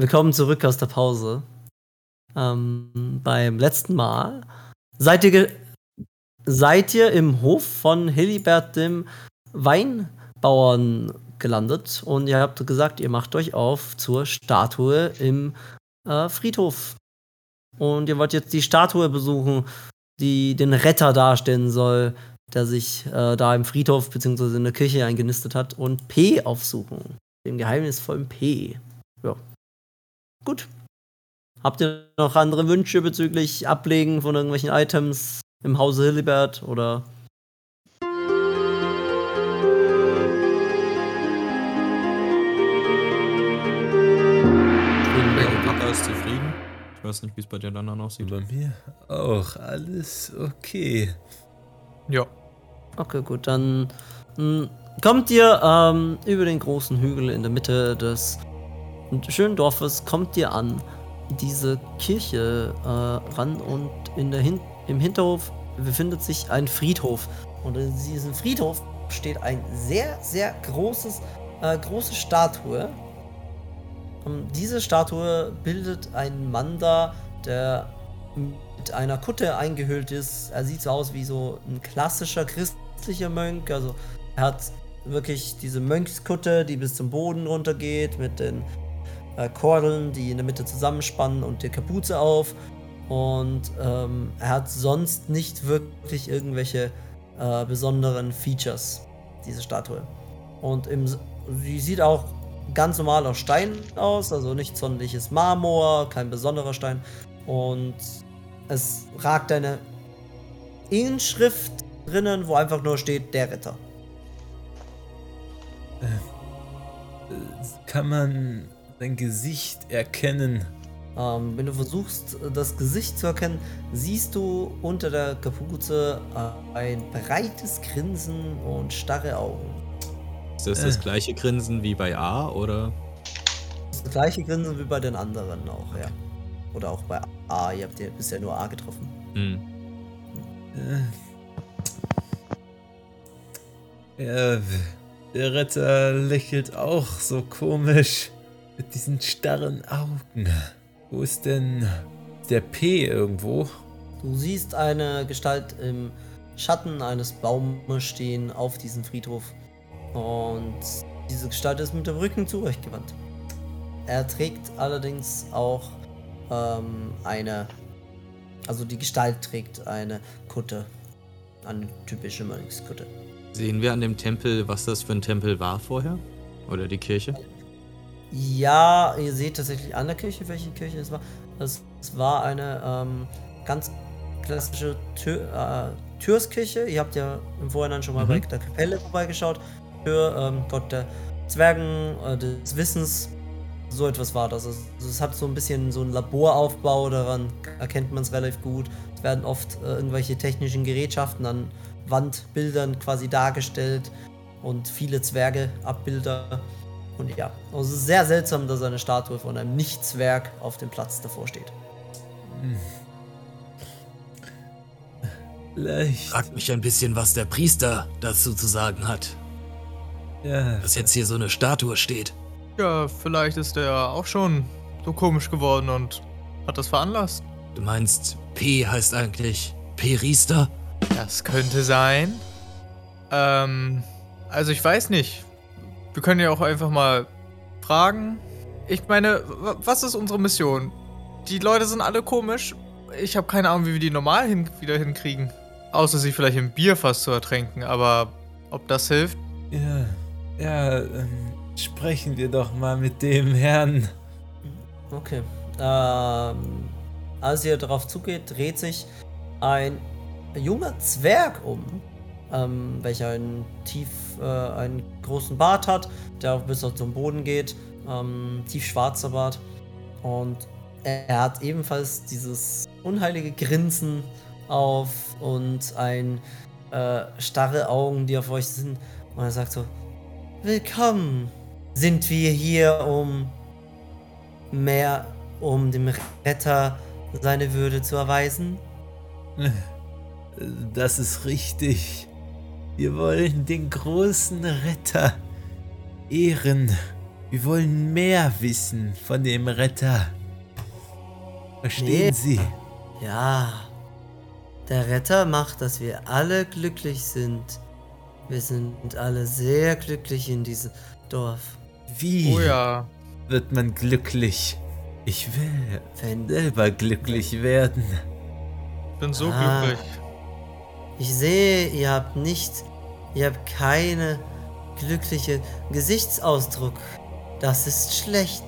willkommen zurück aus der Pause. Ähm, beim letzten Mal seid ihr, seid ihr im Hof von Hilibert, dem Weinbauern, gelandet und ihr habt gesagt, ihr macht euch auf zur Statue im äh, Friedhof. Und ihr wollt jetzt die Statue besuchen, die den Retter darstellen soll, der sich äh, da im Friedhof bzw. in der Kirche eingenistet hat, und P aufsuchen. Den geheimnisvollen P. Ja. Gut. Habt ihr noch andere Wünsche bezüglich Ablegen von irgendwelchen Items im Hause Hillibert oder Ich weiß nicht, wie es bei dir dann aussieht. Bei mir auch. Alles okay. Ja. Okay, gut. Dann mh, hm, kommt ihr ähm, über den großen Hügel in der Mitte des schönen Dorfes, kommt ihr an diese Kirche äh, ran und in der Hin im Hinterhof befindet sich ein Friedhof. Und in diesem Friedhof steht ein sehr, sehr großes, äh, große Statue und diese Statue bildet einen Mann da, der mit einer Kutte eingehüllt ist. Er sieht so aus wie so ein klassischer christlicher Mönch. Also er hat wirklich diese Mönchskutte, die bis zum Boden runtergeht, mit den äh, Kordeln, die in der Mitte zusammenspannen und die Kapuze auf. Und ähm, er hat sonst nicht wirklich irgendwelche äh, besonderen Features, diese Statue. Und im, sie sieht auch ganz normaler Stein aus, also nicht sonderliches Marmor, kein besonderer Stein. Und es ragt eine Inschrift drinnen, wo einfach nur steht, der Ritter. Äh, kann man sein Gesicht erkennen? Ähm, wenn du versuchst, das Gesicht zu erkennen, siehst du unter der Kapuze äh, ein breites Grinsen und starre Augen. Ist das das äh. gleiche Grinsen wie bei A oder? Das, das gleiche Grinsen wie bei den anderen auch, okay. ja. Oder auch bei A. Ihr habt ja bisher nur A getroffen. Hm. Äh. Ja, der Retter lächelt auch so komisch. Mit diesen starren Augen. Wo ist denn der P irgendwo? Du siehst eine Gestalt im Schatten eines Baumes stehen auf diesem Friedhof. Und diese Gestalt ist mit dem Rücken zu euch gewandt. Er trägt allerdings auch ähm, eine, also die Gestalt trägt eine Kutte, eine typische Mönchskutte. Sehen wir an dem Tempel, was das für ein Tempel war vorher? Oder die Kirche? Ja, ihr seht tatsächlich an der Kirche, welche Kirche es war. Es, es war eine ähm, ganz klassische Tür, äh, Türskirche. Ihr habt ja im Vorhinein schon mal mhm. bei der Kapelle vorbeigeschaut für ähm, Gott der Zwergen, äh, des Wissens. So etwas war das. Also, es hat so ein bisschen so einen Laboraufbau, daran erkennt man es relativ gut. Es werden oft äh, irgendwelche technischen Gerätschaften an Wandbildern quasi dargestellt und viele Zwerge-Abbilder. Und ja, also sehr seltsam, dass eine Statue von einem Nicht-Zwerg auf dem Platz davor steht. Leicht. Fragt mich ein bisschen, was der Priester dazu zu sagen hat. Ja. Dass jetzt hier so eine Statue steht. Ja, vielleicht ist er auch schon so komisch geworden und hat das veranlasst. Du meinst, P heißt eigentlich Perister? Das könnte sein. Ähm, also ich weiß nicht. Wir können ja auch einfach mal fragen. Ich meine, was ist unsere Mission? Die Leute sind alle komisch. Ich habe keine Ahnung, wie wir die normal hin wieder hinkriegen. Außer sie vielleicht im Bierfass zu ertränken, aber ob das hilft? Ja, ja, ähm, sprechen wir doch mal mit dem Herrn. Okay. Ähm, als ihr darauf zugeht, dreht sich ein junger Zwerg um, ähm, welcher einen tief, äh, einen großen Bart hat, der bis zum Boden geht, ähm, tief schwarzer Bart. Und er hat ebenfalls dieses unheilige Grinsen auf und ein äh, starre Augen, die auf euch sind. Und er sagt so, Willkommen. Sind wir hier, um mehr, um dem Retter seine Würde zu erweisen? Das ist richtig. Wir wollen den großen Retter ehren Wir wollen mehr wissen von dem Retter. Verstehen Nee. Sie? Ja. Der Retter macht, dass wir alle glücklich sind. Wir sind alle sehr glücklich in diesem Dorf. Wie Oh ja. wird man glücklich? Ich will Wenn selber glücklich werden. Ich bin so Ah. glücklich. Ich sehe, ihr habt nicht, ihr habt keine glückliche Gesichtsausdruck. Das ist schlecht.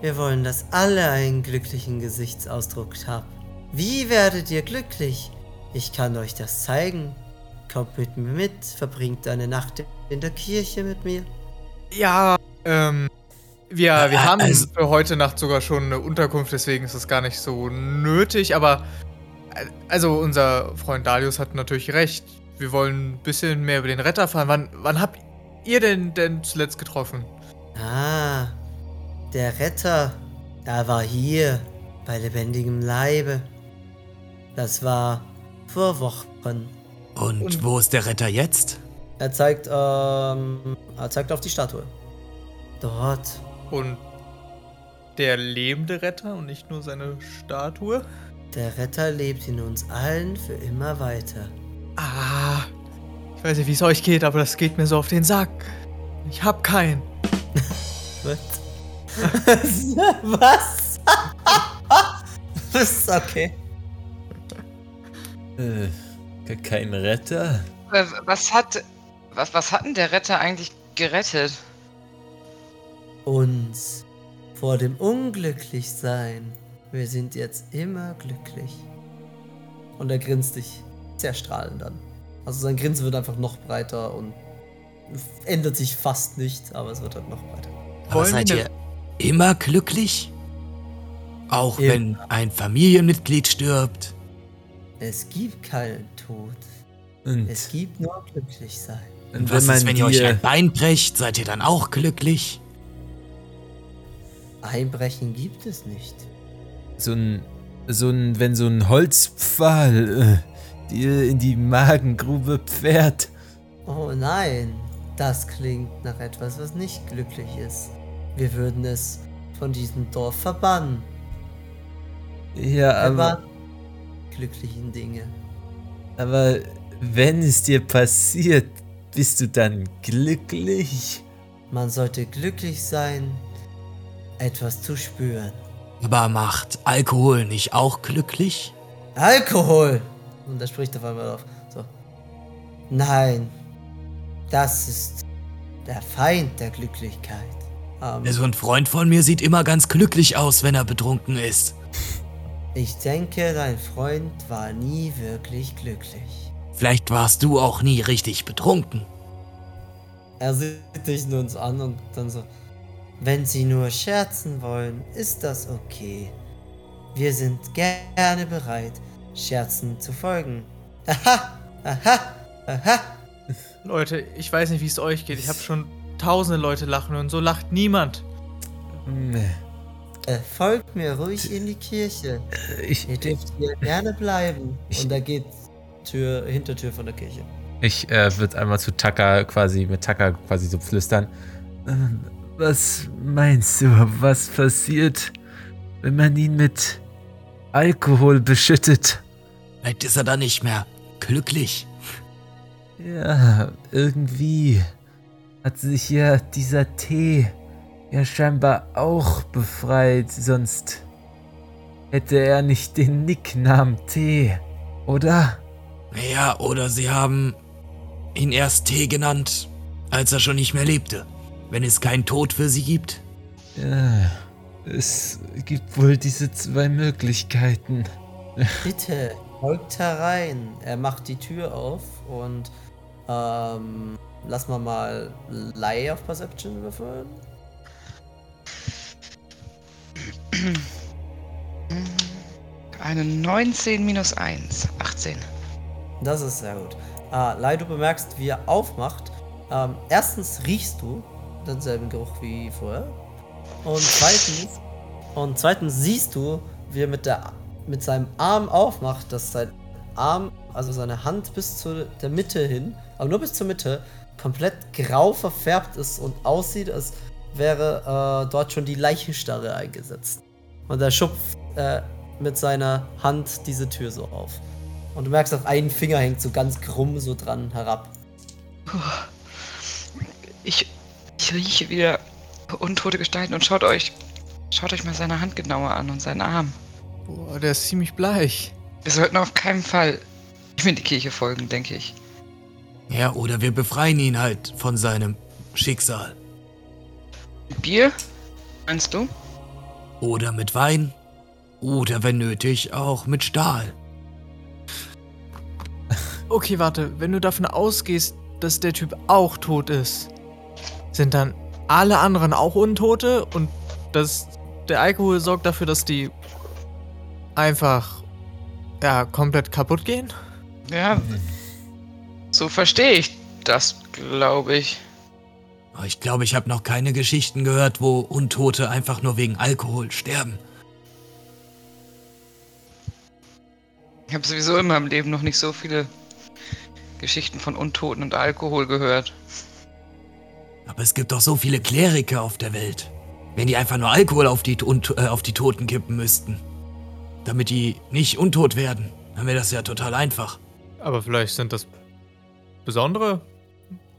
Wir wollen, dass alle einen glücklichen Gesichtsausdruck haben. Wie werdet ihr glücklich? Ich kann euch das zeigen. Kommt mit mir mit, verbringt eine Nacht in der Kirche mit mir. Ja, ähm. Wir, wir haben also- für heute Nacht sogar schon eine Unterkunft, deswegen ist es gar nicht so nötig, aber. Also, unser Freund Dalius hat natürlich recht. Wir wollen ein bisschen mehr über den Retter fahren. Wann, wann habt ihr denn denn zuletzt getroffen? Ah, der Retter, er war hier bei lebendigem Leibe. Das war vor Wochen. Und, Und- wo ist der Retter jetzt? Er zeigt, ähm, er zeigt auf die Statue. Dort. Und der lebende Retter und nicht nur seine Statue? Der Retter lebt in uns allen für immer weiter. Ah, ich weiß nicht, wie es euch geht, aber das geht mir so auf den Sack. Ich hab keinen. Was? Was? ist okay. Äh, kein Retter? Äh, Was hat. Was, was hat denn der Retter eigentlich gerettet? Uns vor dem Unglücklichsein. Wir sind jetzt immer glücklich. Und er grinst dich sehr strahlend an. Also sein Grinsen wird einfach noch breiter und ändert sich fast nicht, aber es wird halt noch breiter. Aber Wollen seid wir ihr immer glücklich? Auch Immer. wenn ein Familienmitglied stirbt? Es gibt keinen Tod. Und, Es gibt nur glücklich sein. und Was ist, wenn ihr euch dir- ein Bein brecht? Seid ihr dann auch glücklich? Einbrechen gibt es nicht. So ein, so ein, wenn so ein Holzpfahl äh, dir in die Magengrube pferd. Oh nein, das klingt nach etwas, was nicht glücklich ist. Wir würden es von diesem Dorf verbannen. Ja, aber, Aber glücklichen Dinge. aber wenn es dir passiert, bist du dann glücklich? Man sollte glücklich sein, etwas zu spüren. Aber macht Alkohol nicht auch glücklich? Alkohol! Und er spricht auf einmal auf. So. Nein, das ist der Feind der Glücklichkeit. Ähm, So ein Freund von mir sieht immer ganz glücklich aus, wenn er betrunken ist. ich denke, dein Freund war nie wirklich glücklich. Vielleicht warst du auch nie richtig betrunken. Er sieht dich nun so an und dann so. Wenn Sie nur scherzen wollen, ist das okay. Wir sind gerne bereit, Scherzen zu folgen. Aha! Aha! Aha! Leute, ich weiß nicht, wie es euch geht. Ich habe schon tausende Leute lachen und so lacht niemand. Nee. Äh, folgt mir ruhig in die Kirche. Ich, Ihr dürft hier gerne bleiben. Und er geht Tür, Hintertür von der Kirche. Ich äh, würde einmal zu Taka quasi, mit Taka quasi so flüstern. Was meinst du, was passiert, wenn man ihn mit Alkohol beschüttet? Vielleicht ist er dann nicht mehr glücklich. Ja, irgendwie hat sich ja dieser Tee ja scheinbar auch befreit, sonst hätte er nicht den Nicknamen Tee, oder? Ja, oder sie haben ihn erst Tee genannt, als er schon nicht mehr lebte. Wenn es keinen Tod für sie gibt. Ja, es gibt wohl diese zwei Möglichkeiten. Bitte, folgt herein. Er macht die Tür auf und ähm, lass mal mal Lie auf Perception würfeln. Eine 19 minus 1. 18. Das ist sehr gut. Ah, Lai, du bemerkst, wie er aufmacht. Ähm, erstens riechst du denselben Geruch wie vorher. Und zweitens, und zweitens siehst du, wie er mit, der, mit seinem Arm aufmacht, dass sein Arm, also seine Hand bis zu der Mitte hin, aber nur bis zur Mitte, komplett grau verfärbt ist und aussieht, als wäre äh, dort schon die Leichenstarre eingesetzt. Und er schupft äh, mit seiner Hand diese Tür so auf. Und du merkst, dass ein Finger hängt so ganz krumm so dran herab. Ich, ich rieche wieder untote Gestalten und schaut euch, schaut euch mal seine Hand genauer an und seinen Arm. Boah, der ist ziemlich bleich. Wir sollten auf keinen Fall ihm in die Kirche folgen, denke ich. Ja, oder wir befreien ihn halt von seinem Schicksal. Mit Bier? Meinst du? Oder mit Wein. Oder wenn nötig auch mit Stahl. Okay, warte, wenn du davon ausgehst, dass der Typ auch tot ist, sind dann alle anderen auch Untote und das, der Alkohol sorgt dafür, dass die einfach ja, komplett kaputt gehen? Ja. So verstehe ich das, glaube ich. Ich glaube, ich habe noch keine Geschichten gehört, wo Untote einfach nur wegen Alkohol sterben. Ich habe sowieso in meinem Leben noch nicht so viele Geschichten von Untoten und Alkohol gehört. Aber es gibt doch so viele Kleriker auf der Welt. Wenn die einfach nur Alkohol auf die, Unt- äh, auf die Toten kippen müssten. Damit die nicht untot werden, dann wäre das ja total einfach. Aber vielleicht sind das besondere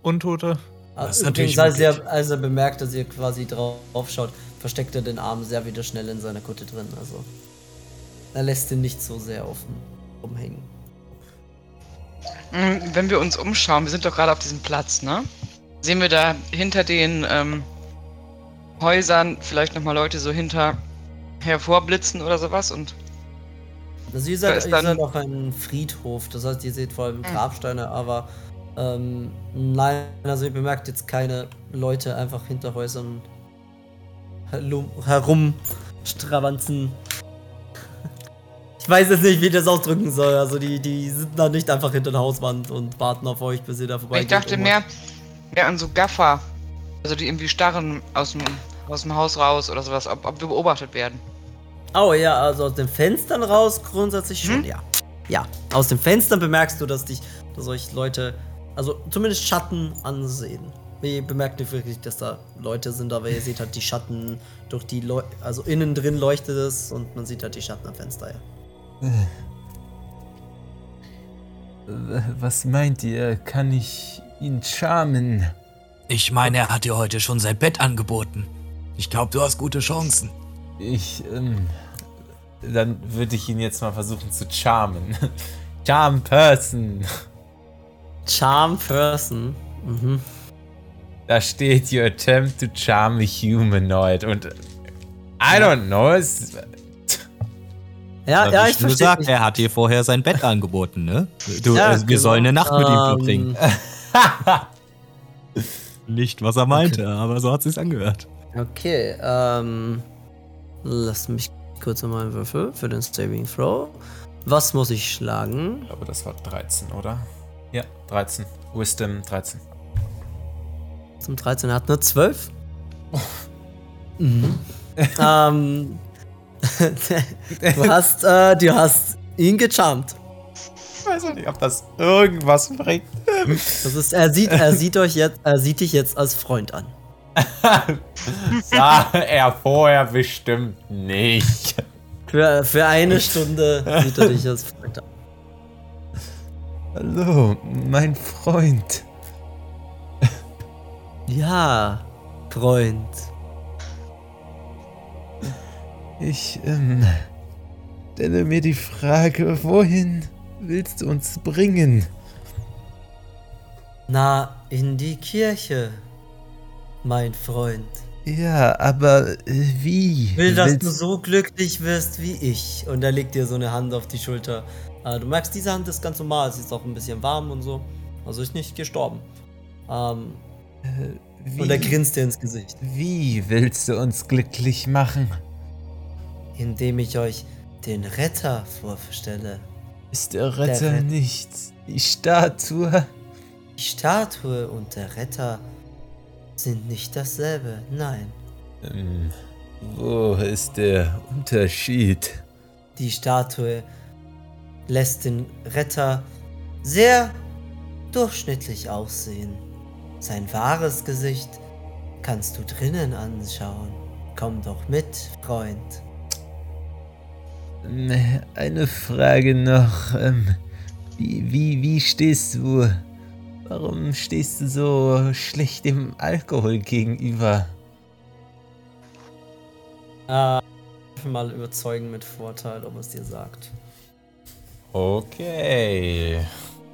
Untote. Das ist Übrigens, natürlich als er, als er bemerkt, dass ihr quasi drauf schaut, versteckt er den Arm sehr wieder schnell in seiner Kutte drin. Also er lässt ihn nicht so sehr offen rumhängen. Hm, Wenn wir uns umschauen, wir sind doch gerade auf diesem Platz, ne? Sehen wir da hinter den ähm, Häusern vielleicht nochmal Leute so hinter hervorblitzen oder sowas und Also ihr Da seid, ist ihr dann- seid auf einem Friedhof, das heißt, ihr seht vor allem. Grabsteine, aber ähm, nein, also ihr bemerkt jetzt keine Leute einfach hinter Häusern herum- herumstravanzen. Ich weiß jetzt nicht, wie ich das ausdrücken soll. Also die, die sind da nicht einfach hinter der Hauswand und warten auf euch, bis ihr da vorbei ich dachte mehr, mehr an so Gaffer, also die irgendwie starren aus dem, aus dem Haus raus oder sowas, ob, ob wir beobachtet werden. Oh ja, also aus den Fenstern raus grundsätzlich schon, Hm? ja. Ja, aus den Fenstern bemerkst du, dass dich, dass euch Leute, also zumindest Schatten ansehen. Ihr bemerkt nicht wirklich, dass da Leute sind, aber ihr seht halt die Schatten durch die Leu also innen drin leuchtet es und man sieht halt die Schatten am Fenster, ja. Was meint ihr? Kann ich ihn charmen? Ich meine, er hat dir heute schon sein Bett angeboten. Ich glaube, du hast gute Chancen. Ich, ähm, dann würde ich ihn jetzt mal versuchen zu charmen. Charm Person. Charm Person. Mhm. Da steht, you attempt to charm a humanoid. Und I don't know, es, Ja, ja, ich verstehe. gesagt, er hat dir vorher sein Bett angeboten, ne? Du, Ja, äh, wir genau. sollen eine Nacht mit ihm Ähm, verbringen. Nicht, was er meinte, aber so hat sich's angehört. Okay, ähm. Lasst mich kurz einmal einen Würfel für den Saving Throw. Was muss ich schlagen? Ich glaube, das war 13, oder? Ja, 13. Wisdom 13. Zum 13 er hat nur 12. mhm. ähm, du hast, äh, du hast ihn gecharmt. Ich weiß auch nicht, ob das irgendwas bringt. Das ist, er sieht, er sieht euch jetzt, er sieht dich jetzt als Freund an. Sah er vorher bestimmt nicht. Für, für eine Stunde sieht er dich als Freund an. Hallo, mein Freund. Ja, Freund. Ich, ähm, stelle mir die Frage, wohin willst du uns bringen? Na, in die Kirche, mein Freund. Ja, aber äh, wie? Ich will, dass du Willst- so glücklich wirst wie ich. Und er legt dir so eine Hand auf die Schulter. Äh, du merkst, diese Hand ist ganz normal. Sie ist auch ein bisschen warm und so. Also ist nicht gestorben. Ähm, wie, und er grinst dir ins Gesicht. wie willst du uns glücklich machen? Indem ich euch den Retter vorstelle. Ist der Retter Retter. nicht die Statue? Die Statue und der Retter sind nicht dasselbe. Nein. Ähm, wo ist der Unterschied? Die Statue lässt den Retter sehr durchschnittlich aussehen. Sein wahres Gesicht kannst du drinnen anschauen. Komm doch mit, Freund. Ne, Eine Frage noch. Ähm, wie, wie, wie stehst du? Warum stehst du so schlecht dem Alkohol gegenüber? Äh, mal überzeugen mit Vorteil, ob es dir sagt. Okay.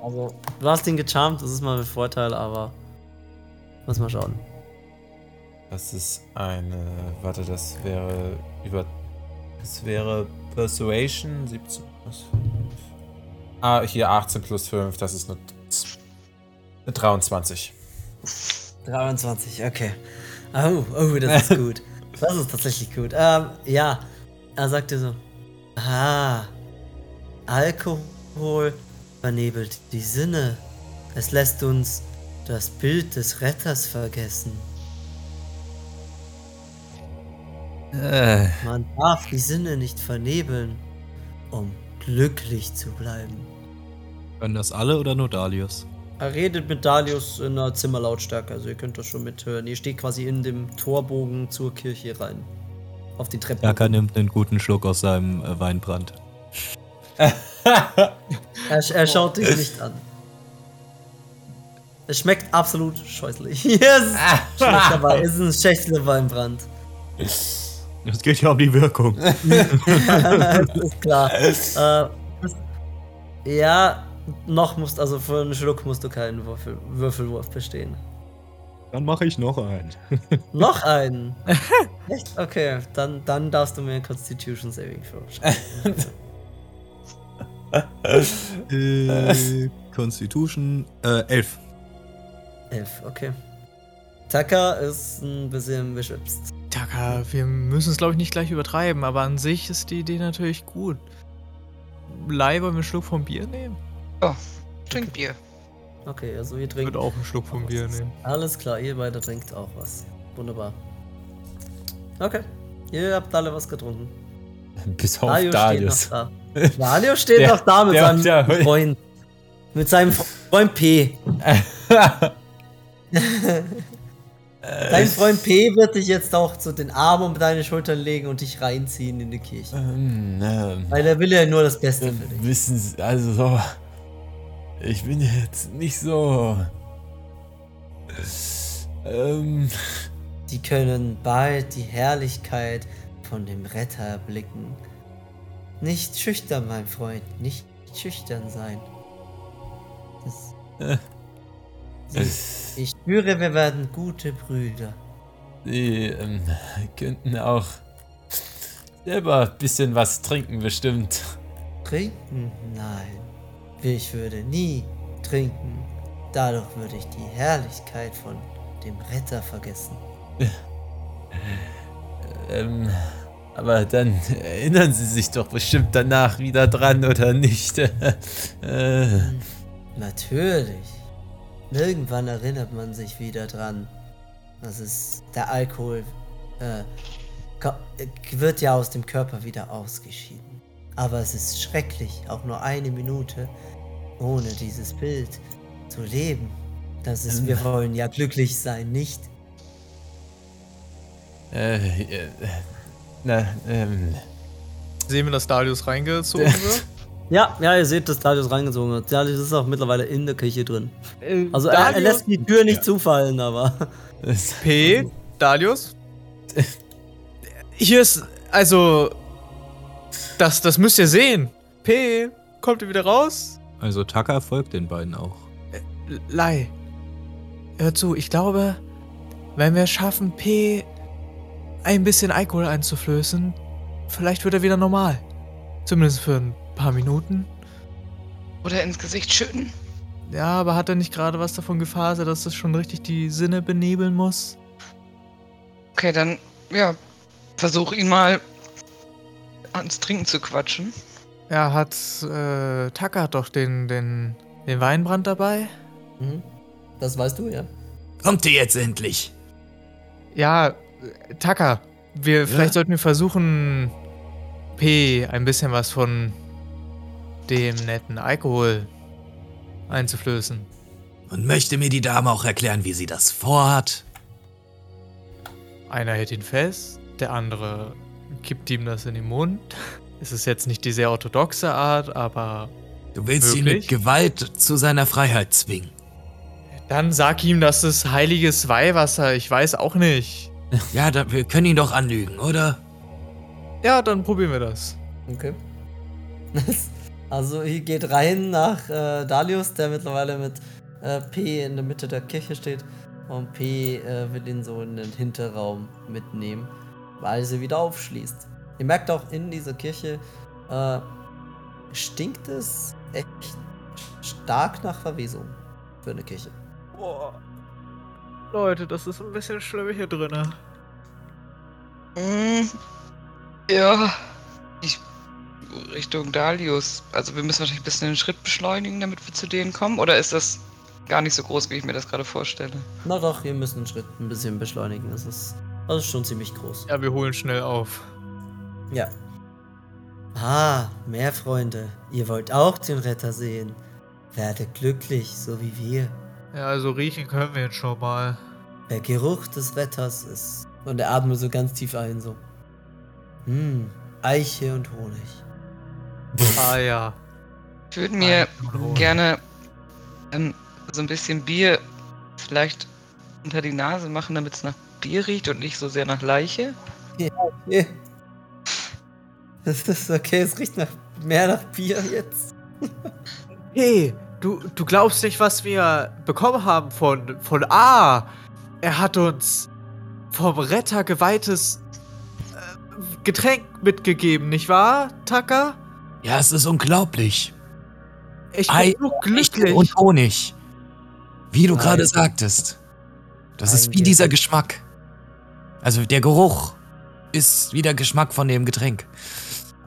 Also, du hast ihn gecharmt, das ist mal mit Vorteil, aber. Muss mal schauen. Das ist eine. Warte, das wäre über. Das wäre Persuasion 17 plus 5. Ah, hier 18 plus 5, das ist eine, eine 23. 23, okay. Oh, oh, das ist gut. Das ist tatsächlich gut. Ähm, ja. Er sagte so: Ah, Alkohol vernebelt die Sinne. Es lässt uns das Bild des Retters vergessen. Äh, Man darf die Sinne nicht vernebeln, um glücklich zu bleiben. Können das alle oder nur Dalius? Er redet mit Dalius in einer Zimmerlautstärke, also ihr könnt das schon mithören. Ihr steht quasi in dem Torbogen zur Kirche rein. Auf die Treppe. Jaka nimmt einen guten Schluck aus seinem äh, Weinbrand. Er, er schaut dich nicht an. Es schmeckt absolut scheußlich. Yes! Schmeckt dabei. Es ist ein Schächtle Weinbrand. Es geht ja um die Wirkung. das ist klar. Äh, das- ja, noch musst, also für einen Schluck musst du keinen Würfel, Würfelwurf bestehen. Dann mache ich noch einen. Noch einen? Echt? Okay, dann, dann darfst du mir einen Constitution Saving Throw schreiben. äh, Constitution, äh, elf. Elf, okay. Taka ist ein bisschen beschwipst. Taka, wir müssen es glaube ich nicht gleich übertreiben, aber an sich ist die Idee natürlich gut. Leih, wollen wir einen Schluck vom Bier nehmen? Trink Bier. Okay, also ihr Ich trinkt. würde auch einen Schluck vom Bier nehmen. Alles klar, ihr beide trinkt auch was. Wunderbar. Okay, ihr habt alle was getrunken. Bis auf Dario Darius. steht noch da. Dario steht Der- noch da mit der- seinem der- Freund. Mit seinem Freund P. Dein Freund P wird dich jetzt auch zu den Armen um deine Schultern legen und dich reinziehen in die Kirche. ähm, ähm, Weil er will ja nur das Beste für dich. wissen Sie, also so. Ich bin jetzt nicht so. Ähm, Sie können bald die Herrlichkeit von dem Retter erblicken. Nicht schüchtern, mein Freund, nicht schüchtern sein. Das, Sie, ich spüre, wir werden gute Brüder. Sie ähm, könnten auch selber ein bisschen was trinken, bestimmt. Trinken? Nein. Ich würde nie trinken. Dadurch würde ich die Herrlichkeit von dem Retter vergessen. Ähm, aber dann erinnern Sie sich doch bestimmt danach wieder dran, oder nicht? äh, Natürlich. Irgendwann erinnert man sich wieder dran. Das ist der Alkohol äh, äh, wird ja aus dem Körper wieder ausgeschieden. Aber es ist schrecklich, auch nur eine Minute ohne dieses Bild zu leben. Das ist, wir wollen ja glücklich sein, nicht? äh, äh, na, ähm, Sehen wir, dass Dalius reingezogen wird? Ja, ja, ihr seht, dass Darius reingezogen wird. Darius ist auch mittlerweile in der Küche drin. Also er, er Darius- lässt die Tür nicht zufallen, aber. es- P, Dalius? Hier ist, also, das, das müsst ihr sehen. P, kommt ihr wieder raus? Also Taka folgt den beiden auch. L- Lei, hör zu, ich glaube, wenn wir es schaffen, P ein bisschen Alkohol einzuflößen, vielleicht wird er wieder normal. Zumindest für ein paar Minuten. Oder ins Gesicht schütten. Ja, aber hat er nicht gerade was davon gefaselt, dass das schon richtig die Sinne benebeln muss? Okay, dann, ja, versuch ihn mal ans Trinken zu quatschen. Ja, hat, äh, Taka hat doch den, den, den Weinbrand dabei? Mhm. Das weißt du, ja. Kommt ihr jetzt endlich? Ja, Taka, wir, vielleicht sollten wir versuchen, P ein bisschen was von dem netten Alkohol einzuflößen. Und möchte mir die Dame auch erklären, wie sie das vorhat? einer hält ihn fest, der andere kippt ihm das in den Mund. Es ist jetzt nicht die sehr orthodoxe Art, aber Du willst ihn Wirklich? mit Gewalt zu seiner Freiheit zwingen. dann sag ihm, das ist heiliges Weihwasser. Ich weiß auch nicht. Ja, da, wir können ihn doch anlügen, oder? Ja, dann probieren wir das. Okay. also ihr geht rein nach äh, Dalius, der mittlerweile mit äh, P in der Mitte der Kirche steht. Und P äh, will ihn so in den Hinterraum mitnehmen, weil sie wieder aufschließt. Ihr merkt auch in dieser Kirche, äh, stinkt es echt stark nach Verwesung für eine Kirche. Boah. Leute, das ist ein bisschen schlimm hier drinnen. Mm, Ja. Ich. Richtung Dalius. Also, wir müssen wahrscheinlich ein bisschen den Schritt beschleunigen, damit wir zu denen kommen. Oder ist das gar nicht so groß, wie ich mir das gerade vorstelle? Na doch, ihr müsst einen Schritt ein bisschen beschleunigen. Das ist, das ist schon ziemlich groß. Ja, wir holen schnell auf. Ja. Ah, mehr Freunde. Ihr wollt auch den Retter sehen. Werdet glücklich, so wie wir. Ja, also riechen können wir jetzt schon mal. Der Geruch des Retters ist. Und er atmet so ganz tief ein, so. Hm, Eiche und Honig. Ah ja. Ich würde mir gerne ähm, so ein bisschen Bier vielleicht unter die Nase machen, damit es nach Bier riecht und nicht so sehr nach Leiche. Okay. Das ist okay, es riecht nach mehr nach Bier jetzt. Hey, du, du glaubst nicht, was wir bekommen haben von, von A. Er hat uns vom Retter geweihtes äh, Getränk mitgegeben, nicht wahr, Taka? Ja, es ist unglaublich. Ich Ei, bin so Echt glücklich. Und Honig. Wie du gerade sagtest. Das ist Ein wie dieser Ge- Geschmack. Also der Geruch ist wie der Geschmack von dem Getränk.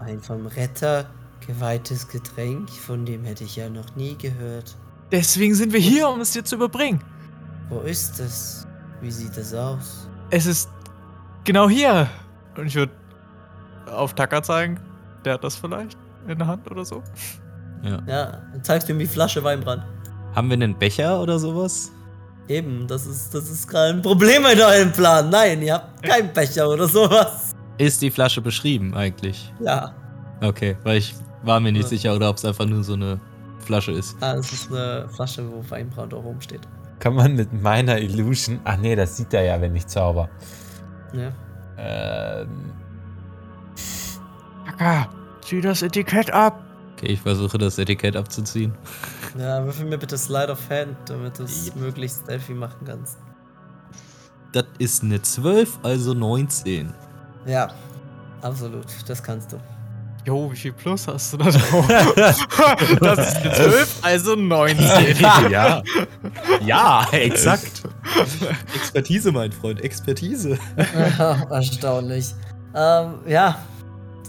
Ein vom Retter geweihtes Getränk, von dem hätte ich ja noch nie gehört. Deswegen sind wir hier, um es dir zu überbringen. Wo ist es? Wie sieht es aus? Es ist genau hier. Und ich würde auf Taka zeigen. Der hat das vielleicht in der Hand oder so. Ja, dann zeigst du ihm die Flasche Weinbrand. Haben wir einen Becher oder sowas? Eben, das ist, das ist gerade ein Problem mit eurem Plan. Nein, ihr habt keinen Becher oder sowas. Ist die Flasche beschrieben eigentlich? Ja, Okay, weil ich war mir nicht Ja. sicher, oder ob es einfach nur so eine Flasche ist. ah, das ist eine Flasche, wo Weinbrand auch rumsteht. Kann man mit meiner Illusion. Ach nee, das sieht er ja, wenn ich zauber. Ja. Ähm. Taka, zieh das Etikett ab. Okay, ich versuche das Etikett abzuziehen. Ja, würfel mir bitte Slide of Hand, damit du es möglichst stealthy machen kannst. Das ist eine 12, also 19. Ja, absolut, das kannst du. Jo, wie viel Plus hast du da drauf? das ist eine 12, also 19. ja. Ja, exakt. Expertise, mein Freund, Expertise. Erstaunlich. Ähm, ja,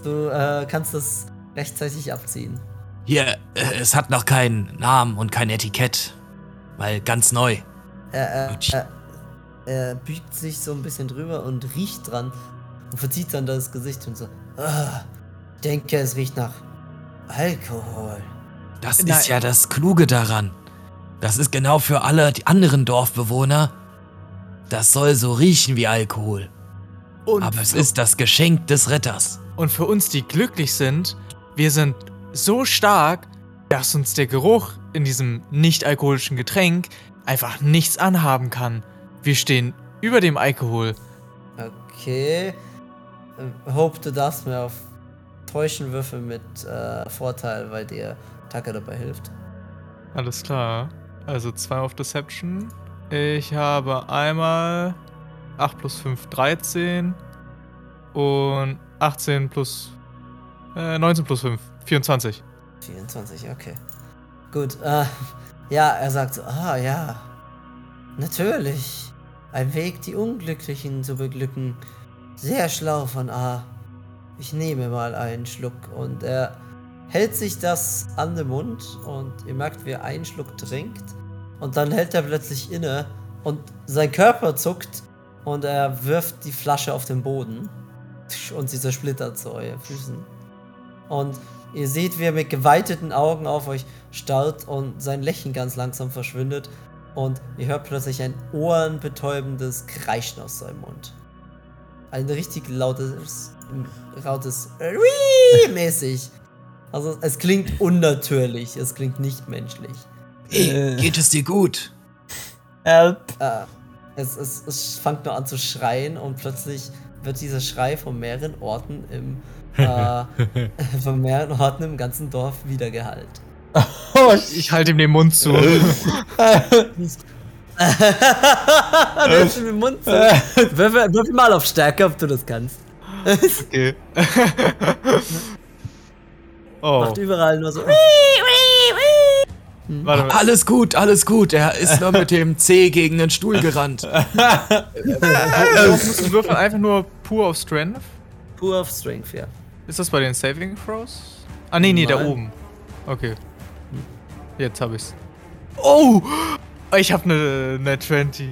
du äh, kannst das rechtzeitig abziehen. Hier, äh, es hat noch keinen Namen und kein Etikett. Weil ganz neu. Er, er, er, er biegt sich so ein bisschen drüber und riecht dran und verzieht dann das Gesicht und so. Ah, denke, es riecht nach Alkohol. Das Nein. ist ja das Kluge daran. Das ist genau für alle die anderen Dorfbewohner. Das soll so riechen wie Alkohol. Und, Aber es ist das Geschenk des Ritters. Und für uns, die glücklich sind, wir sind so stark, dass uns der Geruch in diesem nicht-alkoholischen Getränk einfach nichts anhaben kann. Wir stehen über dem Alkohol. Okay. Hope, du darfst mir auf Täuschen würfeln mit äh, Vorteil, weil dir Taka dabei hilft. Alles klar. Also 2 auf Deception. Ich habe einmal 8 plus 5, 13. Und 18 plus. Äh, 19 plus 5, 24. 24, okay. Gut, äh, ja, er sagt ah ja, natürlich. Ein Weg, die Unglücklichen zu beglücken. Sehr schlau von A. Ich nehme mal einen Schluck und er hält sich das an den Mund und ihr merkt, wie er einen Schluck trinkt und dann hält er plötzlich inne und sein Körper zuckt und er wirft die Flasche auf den Boden und sie zersplittert zu euren Füßen. Und Ihr seht, wie er mit geweiteten Augen auf euch starrt und sein Lächeln ganz langsam verschwindet. Und ihr hört plötzlich ein ohrenbetäubendes Kreischen aus seinem Mund. ein richtig lautes, lautes mäßig. Also es klingt unnatürlich, es klingt nicht menschlich. Hey, geht es dir gut? Help. Äh, es, es, es fängt nur an zu schreien und plötzlich wird dieser Schrei von mehreren Orten im äh, von mehreren Orten im ganzen Dorf wiedergehallt. Ich halte ihm den Mund zu. Zu? Würfel, würfel mal auf Stärke, ob du das kannst. Okay. oh, Macht überall nur so. Alles gut, alles gut. Er ist nur mit dem C gegen den Stuhl gerannt. Musst du würfeln? Einfach nur pur auf Strength? Pur of Strength, ja. Ist das bei den Saving Throws? Ah, nee, nee, da Nein. oben. Okay. Jetzt hab ich's. Oh! Ich hab ne, ne 20.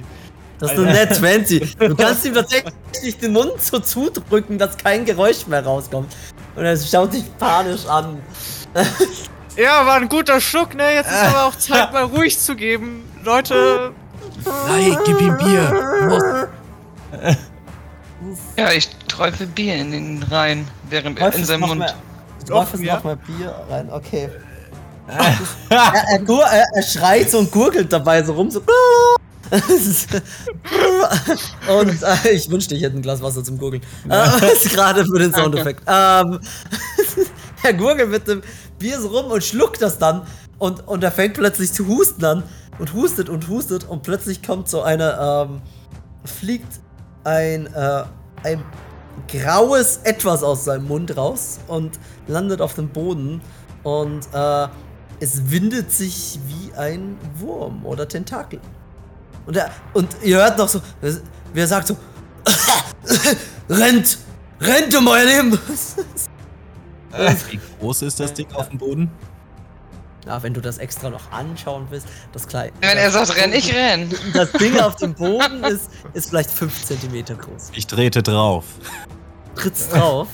Das ist eine Net 20. Du kannst ihm tatsächlich den Mund so zudrücken, dass kein Geräusch mehr rauskommt. Und er schaut dich panisch an. Ja, war ein guter Schluck, ne? Jetzt ist aber auch Zeit, mal ruhig zu geben. Leute, Nein, gib ihm Bier. Ja, ich träufel Bier in den rein, während er in seinem Mund. Mehr, offen, Häufig ja? noch mal Bier rein, okay. er, er, gur- er, er schreit so und gurgelt dabei so rum, so. und äh, ich wünschte, ich hätte ein Glas Wasser zum Gurgeln. Äh, ist gerade für den Soundeffekt. Ähm, er gurgelt mit dem Bier so rum und schluckt das dann. Und, und er fängt plötzlich zu husten an. Und hustet und hustet. Und plötzlich kommt so eine, ähm, fliegt ein, äh, ein graues Etwas aus seinem Mund raus und landet auf dem Boden. Und äh, es windet sich wie ein Wurm oder Tentakel. Und, er, und ihr hört noch so, wie er sagt so, rennt, rennt um euer Leben. Wie groß ist das Ding auf dem Boden? Ja, wenn du das extra noch anschauen willst, das kleine. Wenn er sagt, renn, ich renn. Das Ding auf dem Boden ist, ist vielleicht 5 cm groß. Ich trete drauf. Trittst drauf.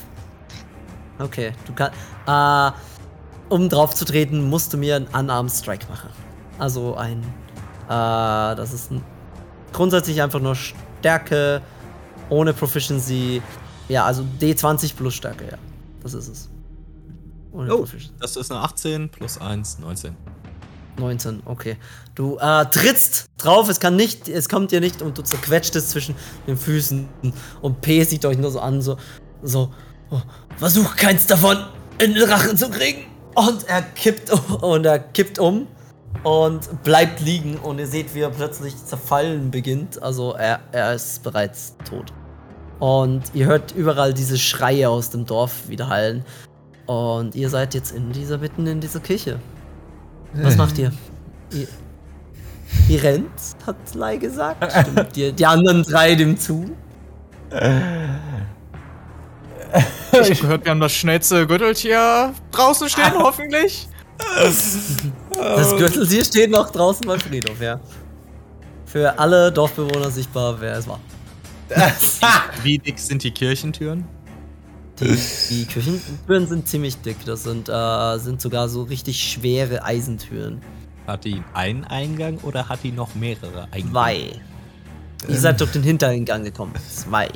Okay, du kannst. Äh, um drauf zu treten, musst du mir einen Unarmed Strike machen. Also ein. Äh, das ist ein, grundsätzlich einfach nur Stärke ohne Proficiency. Ja, also D20 plus Stärke, ja. Das ist es. Ohne Oh, das ist eine 18 plus 1, 19. 19, okay. Du äh, trittst drauf, es kann nicht, es kommt dir nicht und du zerquetscht es zwischen den Füßen und P sieht euch nur so an, so, so, oh, versuch keins davon in den Rachen zu kriegen. Und er kippt und er kippt um und bleibt liegen und ihr seht, wie er plötzlich zerfallen beginnt. Also er, er ist bereits tot. Und ihr hört überall diese Schreie aus dem Dorf widerhallen. Und ihr seid jetzt in dieser, mitten in dieser Kirche. Was macht ihr? ihr? Ihr rennt, hat Lai gesagt. Stimmt die, die anderen drei dem zu. ich hab gehört, wir haben das schnellste Gürteltier draußen stehen, hoffentlich. Das Gürteltier steht noch draußen beim Friedhof, ja. Für alle Dorfbewohner sichtbar, wer es war. Wie dick sind die Kirchentüren? Die, die Küchentüren sind ziemlich dick. Das sind, äh, sind sogar so richtig schwere Eisentüren. Hat die einen Eingang oder hat die noch mehrere Eingänge? Zwei. Ihr seid durch den Hintereingang gekommen. Zwei.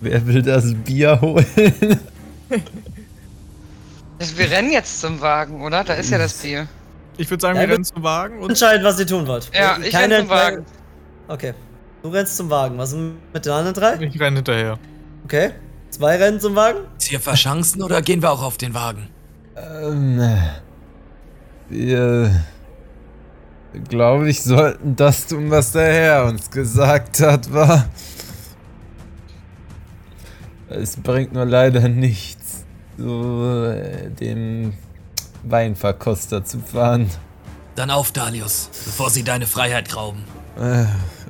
Wer will das Bier holen? Wir rennen jetzt zum Wagen, oder? Da ist ja das Bier. Ich würde sagen, Ja, wir rennen zum Wagen und Entscheidet, was ihr tun wollt. Ja, ich renn zum Wagen. Okay. Du rennst zum Wagen. Was ist mit den anderen drei? ich renne hinterher. Okay. Zwei rennen zum Wagen. Ist hier verschanzen oder gehen wir auch auf den Wagen? Ähm, wir, glaube ich, sollten das tun, was der Herr uns gesagt hat, war. Es bringt nur leider nichts, so äh, den Weinverkoster zu fahren. Dann auf, Dalius, bevor sie deine Freiheit rauben. Äh,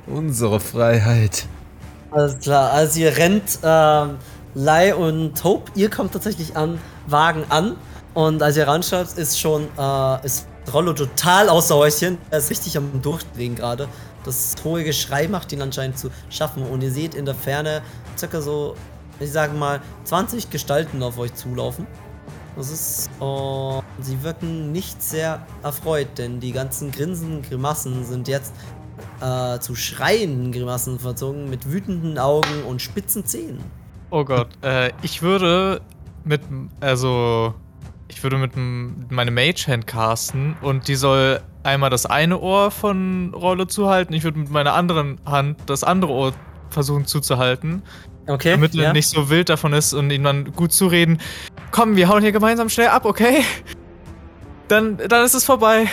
unsere Freiheit. Alles klar, also ihr rennt, ähm, Lai und Hope, ihr kommt tatsächlich an Wagen an und als ihr ranschaut, ist schon, äh, ist Rollo total außer Häuschen. Er ist richtig am Durchdrehen gerade. Das hohe Geschrei macht ihn anscheinend zu schaffen und ihr seht in der Ferne circa so, ich sage mal, 20 Gestalten auf euch zulaufen. Das ist, äh, sie wirken nicht sehr erfreut, denn die ganzen Grinsen, Grimassen sind jetzt äh, zu schreienden Grimassen verzogen, mit wütenden Augen und spitzen Zähnen. Oh Gott, äh, ich würde mit, also, ich würde mit meine Mage Hand casten und die soll einmal das eine Ohr von Rollo zuhalten. Ich würde mit meiner anderen Hand das andere Ohr versuchen zuzuhalten, Okay. damit er ja. nicht so wild davon ist und ihm dann gut zureden. Komm, wir hauen hier gemeinsam schnell ab, okay? Dann, dann ist es vorbei.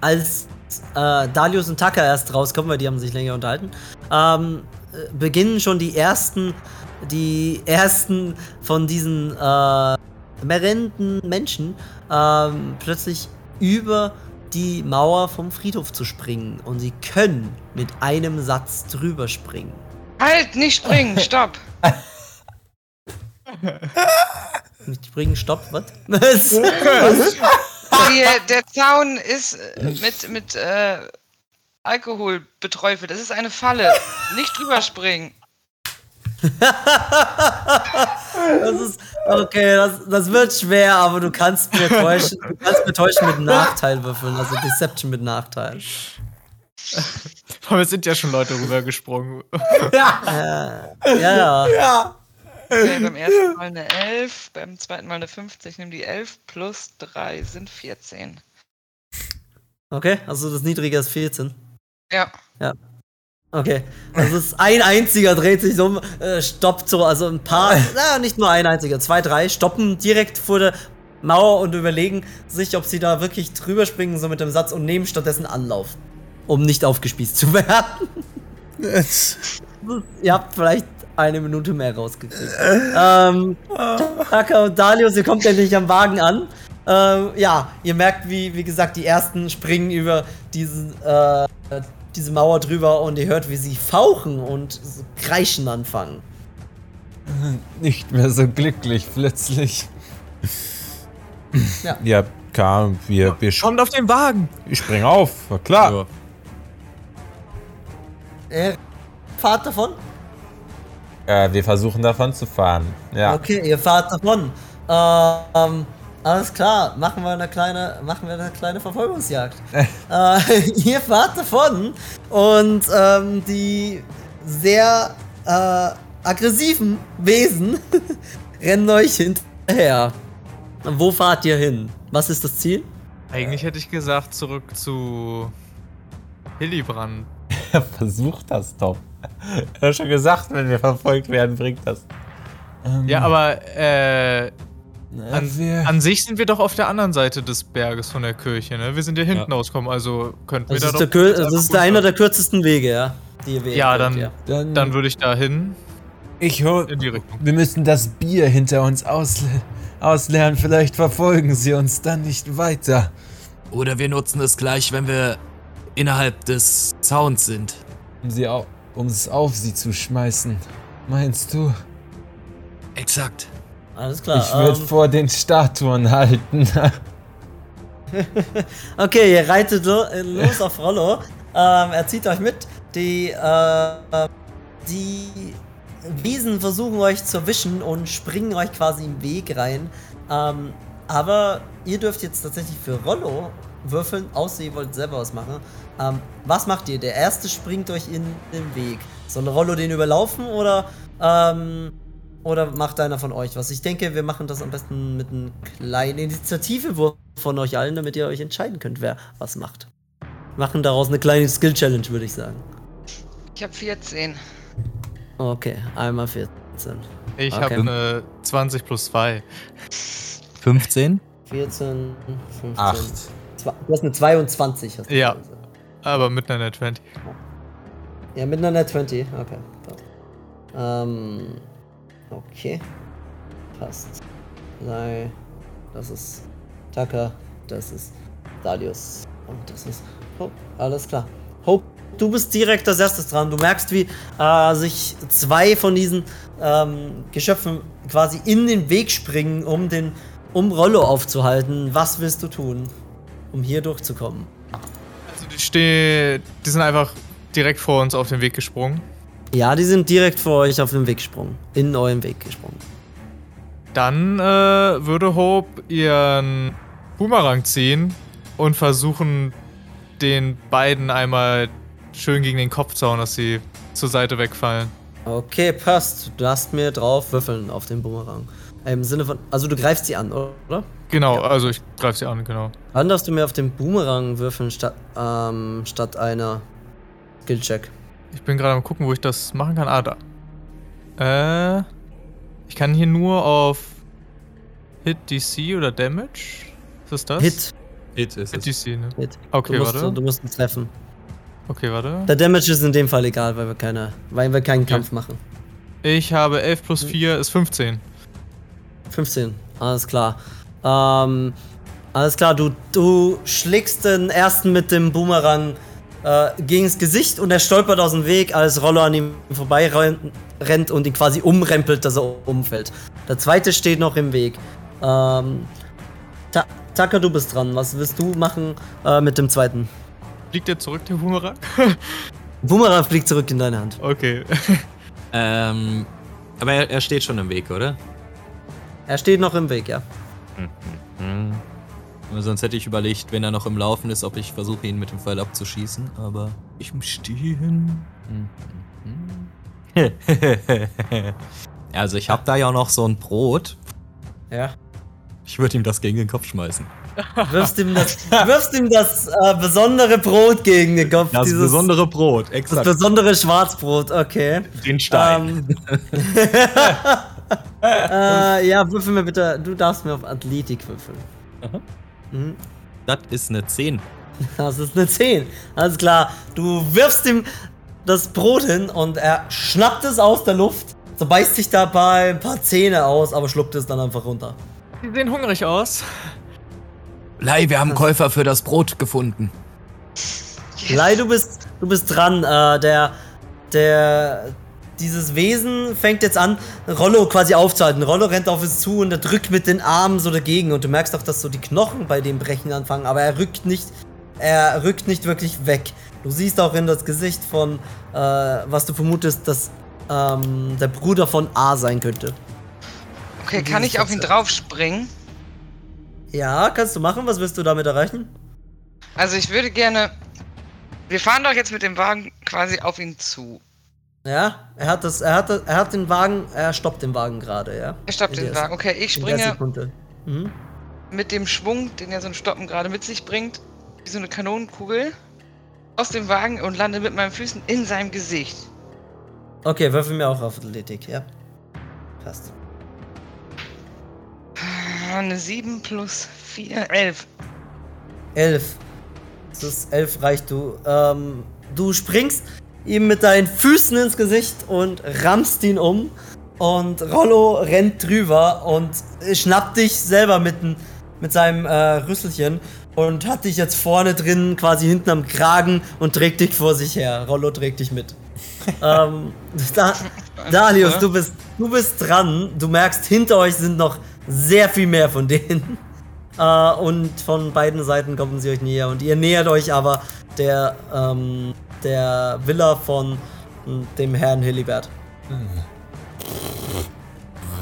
Als äh, Dalius und Tucker erst rauskommen, weil die haben sich länger unterhalten, ähm, äh, beginnen schon die ersten, die ersten von diesen äh, merenden Menschen ähm, plötzlich über die Mauer vom Friedhof zu springen. Und sie können mit einem Satz drüber springen. Halt, nicht springen, stopp. Mit springen, stopp, was? Was? Die, der Zaun ist äh, mit, mit äh, Alkohol beträufelt. Das ist eine Falle. Nicht drüber springen. Das ist, okay, das, das wird schwer, aber du kannst mir täuschen, du kannst mir täuschen mit Nachteil würfeln, also Deception mit Nachteil. Aber es sind ja schon Leute rübergesprungen. Ja, ja. ja. Okay, beim ersten Mal eine 11, beim zweiten Mal eine 50. Ich nehme die 11 plus 3 sind 14. Okay, also das niedrige ist 14. Ja. Okay, also es ist ein einziger dreht sich um, äh, stoppt so, also ein paar, na, nicht nur ein einziger, zwei, drei stoppen direkt vor der Mauer und überlegen sich, ob sie da wirklich drüber springen, so mit dem Satz und nehmen stattdessen Anlauf, um nicht aufgespießt zu werden. Ihr habt vielleicht eine Minute mehr rausgekriegt. ähm, Taka und Dalius, ihr kommt endlich am Wagen an. Ähm, ja, ihr merkt, wie, wie gesagt, die ersten springen über diesen, äh, diese Mauer drüber und ihr hört, wie sie fauchen und so kreischen anfangen. Nicht mehr so glücklich plötzlich. Ja. Ja, klar, wir, wir, Kommt auf den Wagen! wir springen auf, war klar. Ja. Äh, fahrt davon? Äh, wir versuchen davon zu fahren. Ja. Okay, ihr fahrt davon. Ähm, alles klar, machen wir eine kleine, machen wir eine kleine Verfolgungsjagd. äh, ihr fahrt davon und ähm, die sehr äh, aggressiven Wesen rennen euch hinterher. Wo fahrt ihr hin? Was ist das Ziel? Eigentlich hätte ich gesagt, zurück zu Hillibrand. Versucht das doch. Er hat schon gesagt, wenn wir verfolgt werden, bringt das. Ähm, Ja, aber äh, an, wir, an sich sind wir doch auf der anderen Seite des Berges von der Kirche, ne? Wir sind ja hinten ausgekommen, also könnten wir Das da ist, doch. der, das ist gut einer der kürzesten Wege, ja. Die ihr wählen Ja, dann- dann, Dann würde ich da hin, ich Richtung. wir müssen das Bier hinter uns ausle ausleeren. Vielleicht verfolgen sie uns dann nicht weiter. Oder wir nutzen es gleich, wenn wir innerhalb des Zauns sind. Sie au um es auf sie zu schmeißen. Meinst du? Exakt. Alles klar. ich würde ähm, vor den Statuen halten. Okay, ihr reitet lo äh, los auf Rollo. Ähm, er zieht euch mit. Die, äh, die Wiesen versuchen euch zu erwischen und springen euch quasi im Weg rein. Ähm, aber ihr dürft jetzt tatsächlich für Rollo würfeln, außer ihr wollt selber was machen. Ähm, was macht ihr? Der erste springt euch in den Weg. Soll Rollo den überlaufen oder, ähm, oder macht einer von euch was? Ich denke, wir machen das am besten mit einem kleinen Initiativewurf von euch allen, damit ihr euch entscheiden könnt, wer was macht. Machen daraus eine kleine Skill-Challenge, würde ich sagen. Ich habe 14. Okay, einmal 14. Ich okay. habe eine 20 plus 2. 15? 14, 15. 8 du hast eine 22. Hast du Ja. gesagt. Aber mit einer Net 20. Ja, mit einer Net 20. Okay. Ähm. Okay. Passt. Sei. Das ist Taka. Das ist Dalius. Und das ist Hope. Alles klar. Hope, du bist direkt als erstes dran. Du merkst, wie äh, sich zwei von diesen ähm, Geschöpfen quasi in den Weg springen, um den um Rollo aufzuhalten. Was willst du tun, um hier durchzukommen? Also die stehen, die sind einfach direkt vor uns auf den Weg gesprungen. Ja, die sind direkt vor euch auf den Weg gesprungen. In euren Weg gesprungen. Dann äh, würde Hope ihren Boomerang ziehen und versuchen, den beiden einmal schön gegen den Kopfzaun, dass sie zur Seite wegfallen. Okay, passt. Du darfst mir drauf würfeln auf den Boomerang. Im Sinne von, also du greifst sie an, oder? Genau, also ich greife sie an, genau. Dann darfst du mir auf den Boomerang würfeln statt, ähm, statt einer Skill-Check. Ich bin gerade am gucken, wo ich das machen kann. Ah, da. Äh, ich kann hier nur auf Hit DC oder Damage. Ist das das? Hit. Hit ist Hit es. DC, ne? Hit. Okay, du, musst, warte. du musst ihn treffen. Okay, warte. Der Damage ist in dem Fall egal, weil wir keine, weil wir keinen Okay. Kampf machen. Ich habe 11 plus 4 ist 15. 15, alles klar. Ähm, alles klar, du, du schlägst den ersten mit dem Boomerang äh, gegen das Gesicht und er stolpert aus dem Weg, als Rollo an ihm vorbei rennt, und ihn quasi umrempelt, dass er umfällt. Der zweite steht noch im Weg. Ähm, Ta Taka, du bist dran. Was willst du machen äh, mit dem zweiten? Fliegt der zurück, der Boomerang? Boomerang fliegt zurück in deine Hand. okay. Ähm, aber er, er steht schon im Weg, oder? Er steht noch im Weg, ja. Hm. Sonst hätte ich überlegt, wenn er noch im Laufen ist, ob ich versuche, ihn mit dem Pfeil abzuschießen, aber ich im Stehen. Hm. also ich habe da ja noch so ein Brot. Ja. Ich würde ihm das gegen den Kopf schmeißen. Wirfst ihm das, wirfst ihm das äh, besondere Brot gegen den Kopf. Das dieses, besondere Brot, das exakt. besondere Schwarzbrot, okay. den Stein. Ähm, äh, ja, würfel mir bitte. Du darfst mir auf Athletik würfeln. Mhm. Das ist eine 10. Das ist eine 10. Alles klar. Du wirfst ihm das Brot hin und er schnappt es aus der Luft. So beißt sich dabei ein paar Zähne aus, aber schluckt es dann einfach runter. Die sehen hungrig aus. Lei, wir haben Käufer für das Brot gefunden. Lei, du bist, du bist dran. Äh, der, der, dieses Wesen fängt jetzt an, Rollo quasi aufzuhalten. Rollo rennt auf es zu und er drückt mit den Armen so dagegen. Und du merkst auch, dass so die Knochen bei dem Brechen anfangen, aber er rückt nicht, er rückt nicht wirklich weg. Du siehst auch in das Gesicht von, äh, was du vermutest, dass ähm, der Bruder von A sein könnte. Okay, kann ich auf ihn draufspringen? Ja, kannst du machen. Was willst du damit erreichen? Also ich würde gerne. Wir fahren doch jetzt mit dem Wagen quasi auf ihn zu. Ja, er hat das, er hat, das, er hat den Wagen, er stoppt den Wagen gerade, ja. Er stoppt den Wagen. Okay, ich springe. Mhm. mit dem Schwung, den ja so ein Stoppen gerade mit sich bringt, wie so eine Kanonenkugel, aus dem Wagen und lande mit meinen Füßen in seinem Gesicht. Okay, würfel mir auch auf Athletik, ja. Passt. Ah, Eine 7 plus 4, 11. Elf. Das ist elf reicht du. Ähm, du springst ihm mit deinen Füßen ins Gesicht und rammst ihn um. Und Rollo rennt drüber und schnappt dich selber mit, mit seinem äh, Rüsselchen und hat dich jetzt vorne drin, quasi hinten am Kragen und trägt dich vor sich her. Rollo trägt dich mit. ähm, da, Dalius, du bist, du bist dran. Du merkst, hinter euch sind noch sehr viel mehr von denen. Äh, und von beiden Seiten kommen sie euch näher. Und ihr nähert euch aber der, ähm, der Villa von m, dem Herrn Hilibert.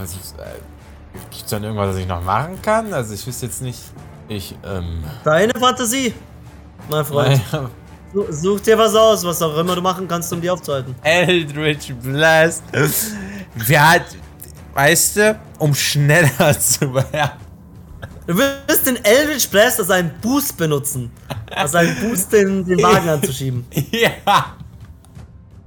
Was ist, äh, gibt's dann irgendwas, was ich noch machen kann? Also ich wüsste jetzt nicht. Ich, ähm. Deine Fantasie, mein Freund. Su- Such dir was aus, was auch immer du machen kannst, um die aufzuhalten. Eldritch Blast. Wer hat. Weißt du, um schneller zu werden. Du wirst den Eldritch Blast als einen Boost benutzen. Als einen Boost, den, den Wagen anzuschieben. Ja.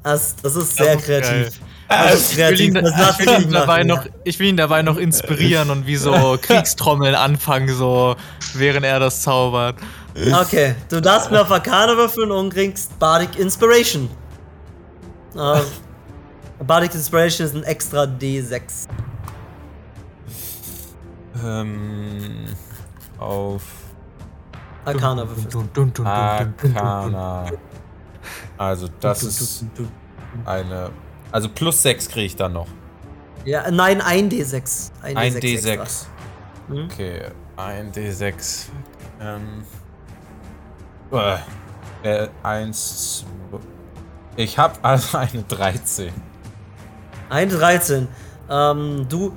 Das, das ist sehr ist kreativ. Das ist Ich will, ihn, Das ich, lass will ich ihn nicht dabei machen. noch, ich will ihn dabei noch inspirieren und wie so Kriegstrommeln anfangen, so während er das zaubert. Okay, du darfst mir auf Arcana würfeln und kriegst Bardic Inspiration. Äh, Bardic Inspiration ist ein extra D6. Ähm. Auf. Arcana würfelst. Arcana. Also, das ist eine. Also, plus 6 kriege ich dann noch. Ja, nein, ein D6. Ein, Ein D6. D6. extra. Mhm. Okay, ein D6. Ähm. Äh, äh, eins. zwei- Ich habe also eine 13. Ein 13. Ähm, du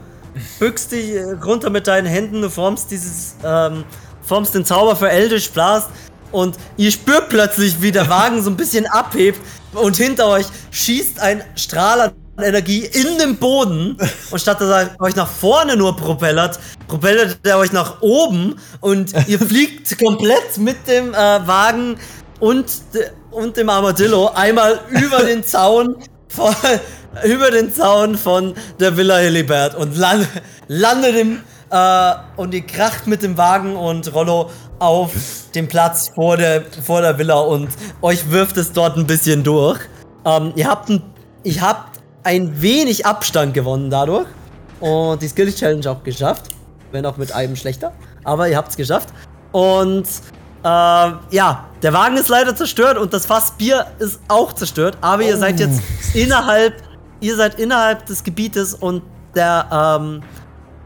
bückst dich äh, runter mit deinen Händen, du formst dieses, ähm, formst den Zauber für Eldritch Blast, und ihr spürt plötzlich, wie der Wagen so ein bisschen abhebt und hinter euch schießt ein Strahl an Energie in den Boden und statt dass er euch nach vorne nur propellert, propellert er euch nach oben und ihr fliegt komplett mit dem äh, Wagen und, de- und dem Armadillo einmal über den Zaun von, über den Zaun von der Villa Hilibert und land, landet im äh, und ihr kracht mit dem Wagen und Rollo auf den Platz vor der, vor der Villa und euch wirft es dort ein bisschen durch. Ähm, ihr habt ein, ihr habt ein wenig Abstand gewonnen dadurch und die Skill Challenge auch geschafft, wenn auch mit einem schlechter, aber ihr habt es geschafft und ähm, ja, der Wagen ist leider zerstört und das Fass Bier ist auch zerstört, aber ihr seid jetzt innerhalb, ihr seid innerhalb des Gebietes und der, ähm,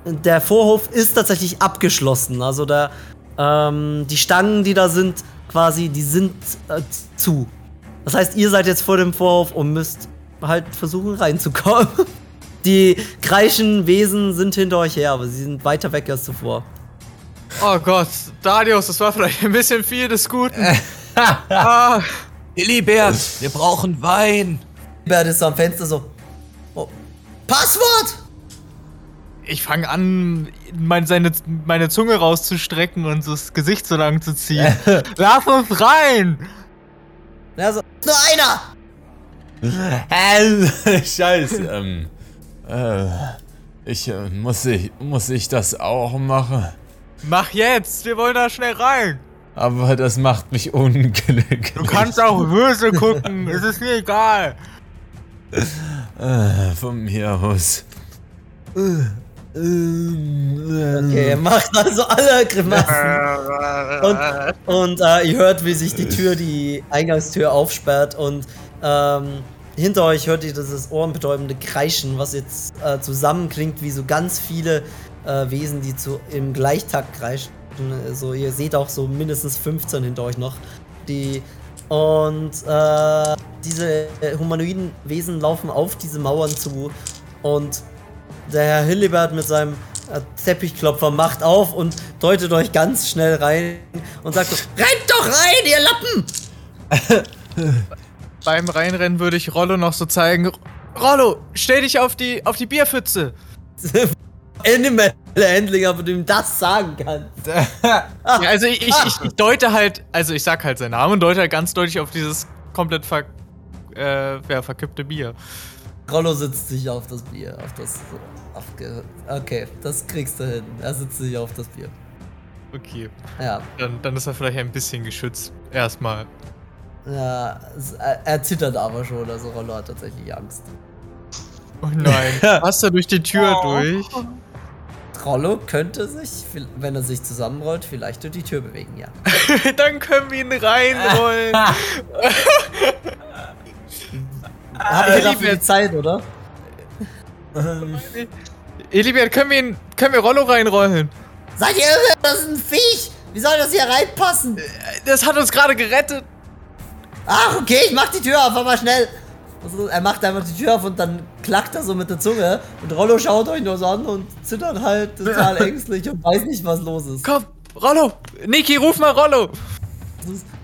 der Vorhof ist tatsächlich abgeschlossen. Also der, ähm, die Stangen, die da sind, quasi, die sind äh, zu. Das heißt, ihr seid jetzt vor dem Vorhof und müsst halt versuchen reinzukommen. Die kreischen Wesen sind hinter euch her, aber sie sind weiter weg als zuvor. Oh Gott, Darius, das war vielleicht ein bisschen viel des Guten. ah, Illibert, wir brauchen Wein. Bert ist so am Fenster so. Passwort! ich fange an, mein, seine, meine Zunge rauszustrecken und so das Gesicht so lang zu ziehen. Lass uns rein! Ja, so. Nur einer! Äh, Scheiße. ähm, äh, ich, äh, muss ich, muss ich das auch machen? Mach jetzt, wir wollen da schnell rein. Aber das macht mich unglücklich. Du kannst auch böse gucken, es ist mir egal. Äh, von mir aus. Okay, er macht also alle Grimassen. Und, und äh, ihr hört, wie sich die Tür, die Eingangstür aufsperrt und ähm, hinter euch hört ihr dieses ohrenbetäubende Kreischen, was jetzt äh, zusammenklingt wie so ganz viele äh, Wesen, die zu, im Gleichtakt kreischen. Also ihr seht auch so mindestens 15 hinter euch noch. Die und äh, diese humanoiden Wesen laufen auf diese Mauern zu und der Herr Hillibert mit seinem äh, Teppichklopfer macht auf und deutet euch ganz schnell rein und sagt so, rennt doch rein, ihr Lappen! Beim Reinrennen würde ich Rollo noch so zeigen. Rollo, stell dich auf die, auf die Bierpfütze. Animal Handling, aber du ihm das sagen kannst. Ja, also ich, ich, ich, deute halt, also ich sag halt seinen Namen und deute halt ganz deutlich auf dieses komplett ver, äh, ja, verkippte Bier. Rollo sitzt sich auf das Bier, auf das. Auf okay, das kriegst du hin. Er sitzt sich auf das Bier. Okay, Ja. dann, dann ist er vielleicht ein bisschen geschützt. Erstmal. Ja, er, er zittert aber schon, also Rollo hat tatsächlich Angst. Oh nein, passt er durch die Tür durch? Rollo könnte sich, wenn er sich zusammenrollt, vielleicht durch die Tür bewegen, ja. dann können wir ihn reinrollen. Habt ihr dafür die Zeit, oder? Elibert, können wir ihn, können wir Rollo reinrollen? Seid ihr irre? Das ist ein Viech! Wie soll das hier reinpassen? Das hat uns gerade gerettet. Ach, okay, ich mach die Tür auf, aber schnell. Also, er macht einfach die Tür auf und dann klackt er so mit der Zunge. Und Rollo schaut euch nur so an und zittert halt total ängstlich und weiß nicht, was los ist. Komm, Rollo. Niki, ruf mal Rollo.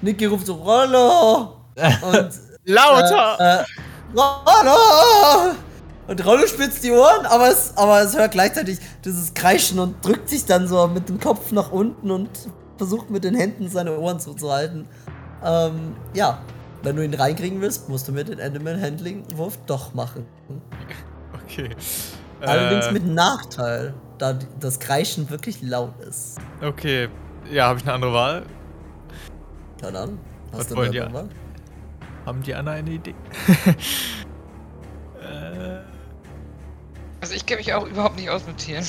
Niki ruft so, Rollo! Und Lauter. Äh, äh, Rollo! Und Rollo spitzt die Ohren, aber es, aber es hört gleichzeitig dieses Kreischen und drückt sich dann so mit dem Kopf nach unten und versucht mit den Händen seine Ohren zuzuhalten. Ähm, ja. Wenn du ihn reinkriegen willst, musst du mit den Animal Handling Wurf doch machen. Okay. Allerdings Äh, mit Nachteil, da das Kreischen wirklich laut ist. Okay. Ja, habe ich eine andere Wahl? Dann. Was Hast du wollen eine andere Wahl? Haben die Anna eine Idee? äh, Also ich kenne mich auch überhaupt nicht aus mit Tieren.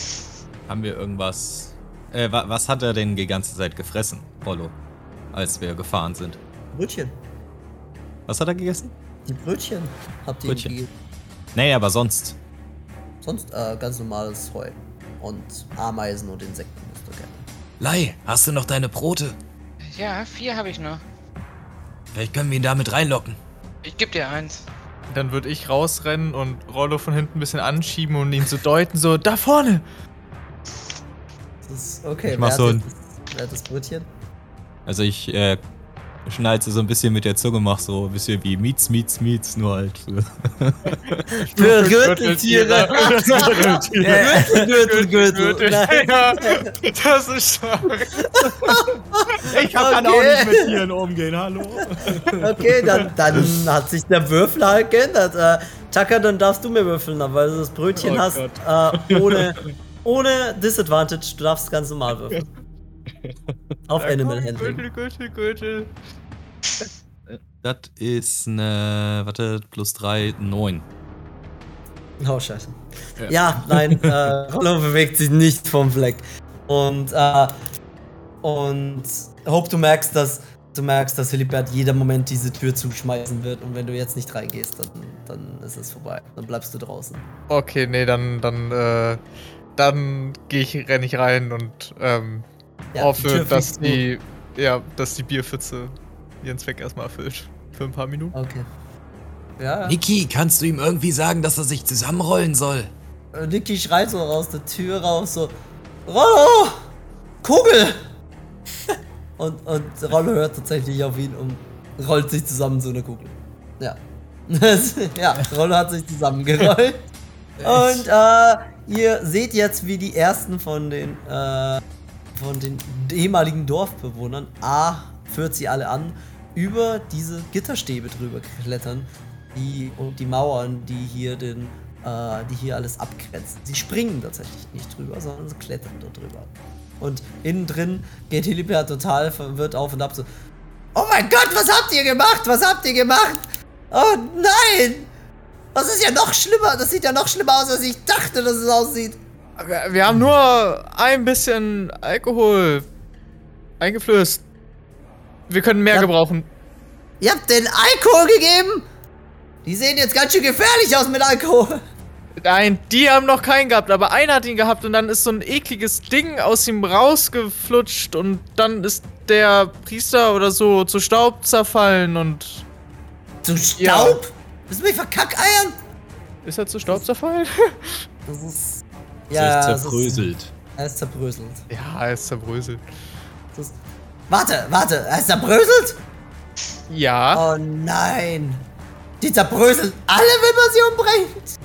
Haben wir irgendwas. Äh, wa was hat er denn die ganze Zeit gefressen, Rollo? Als wir gefahren sind. Brötchen. Was hat er gegessen? Die Brötchen habt ihr Brötchen. gegeben. Nee, aber sonst. Sonst äh, ganz normales Heu. Und Ameisen und Insekten musst du gerne. Lei, hast du noch deine Brote? Ja, vier habe ich noch. Vielleicht können wir ihn damit reinlocken. Ich geb dir eins. dann würde ich rausrennen und Rollo von hinten ein bisschen anschieben und ihn so deuten, so, da vorne! Das ist okay. Ich mach wer, so ein- das, wer hat das Brötchen? Also ich äh, schnallst du so ein bisschen mit der Zunge, mach so ein bisschen wie Miets, Miets, Miets, nur halt für. Für Gürteltiere. Gürtel, Gürtel, Gürtel. Das ist stark. Ich kann auch nicht mit Tieren umgehen, hallo. Okay, dann, dann hat sich der Würfel halt geändert. Äh, Tucker, dann darfst du mir würfeln, weil du das Brötchen Oh hast äh, ohne, ohne Disadvantage. Du darfst ganz normal würfeln. Auf Animal Handling. Gürtel, Gürtel, Gürtel. Das ist eine, warte, plus 3, 9. Oh, scheiße. Ja, nein, äh, Rollo bewegt sich nicht vom Fleck. Und, äh, und Hope, du merkst, dass du merkst, dass Philippert jeder Moment diese Tür zuschmeißen wird und wenn du jetzt nicht reingehst, dann, dann ist es vorbei. Dann bleibst du draußen. Okay, nee, dann, dann, äh, dann gehe ich, renne ich rein und ähm, Ja, hoffe, dass die, ja, dass die Bierpfütze ihren Zweck erstmal erfüllt. Für ein paar Minuten. Okay. Ja, Niki, kannst du ihm irgendwie sagen, dass er sich zusammenrollen soll? Äh, Niki schreit so aus der Tür raus, so: Rollo! Kugel! und, und Rollo hört tatsächlich auf ihn und rollt sich zusammen so eine Kugel. Ja. ja, Rollo hat sich zusammengerollt. und äh, ihr seht jetzt, wie die ersten von den, äh, von den ehemaligen Dorfbewohnern, A, führt sie alle an, über diese Gitterstäbe drüber klettern, die und die Mauern, die hier den, äh, die hier alles abgrenzen. Sie springen tatsächlich nicht drüber, sondern sie klettern dort drüber. Und innen drin geht Hilibert total verwirrt auf und ab so. Oh mein Gott, was habt ihr gemacht? Was habt ihr gemacht? Oh nein! Das ist ja noch schlimmer. Das sieht ja noch schlimmer aus, als ich dachte, dass es aussieht. Wir, wir haben nur ein bisschen Alkohol eingeflößt. Wir können mehr Ja. gebrauchen. Ihr habt den Alkohol gegeben? Die sehen jetzt ganz schön gefährlich aus mit Alkohol. Nein, die haben noch keinen gehabt, aber einer hat ihn gehabt und dann ist so ein ekliges Ding aus ihm rausgeflutscht und dann ist der Priester oder so zu Staub zerfallen und. Zu Staub? Ja. Willst du mich verkackeiern? Ist er zu Staub zerfallen? Das ist. Ja, das ist, zerbröselt. er ist zerbröselt. ja, er ist zerbröselt. Das ist, warte, warte, er ist zerbröselt? Ja. Oh nein. Die zerbröseln alle, wenn man sie umbringt.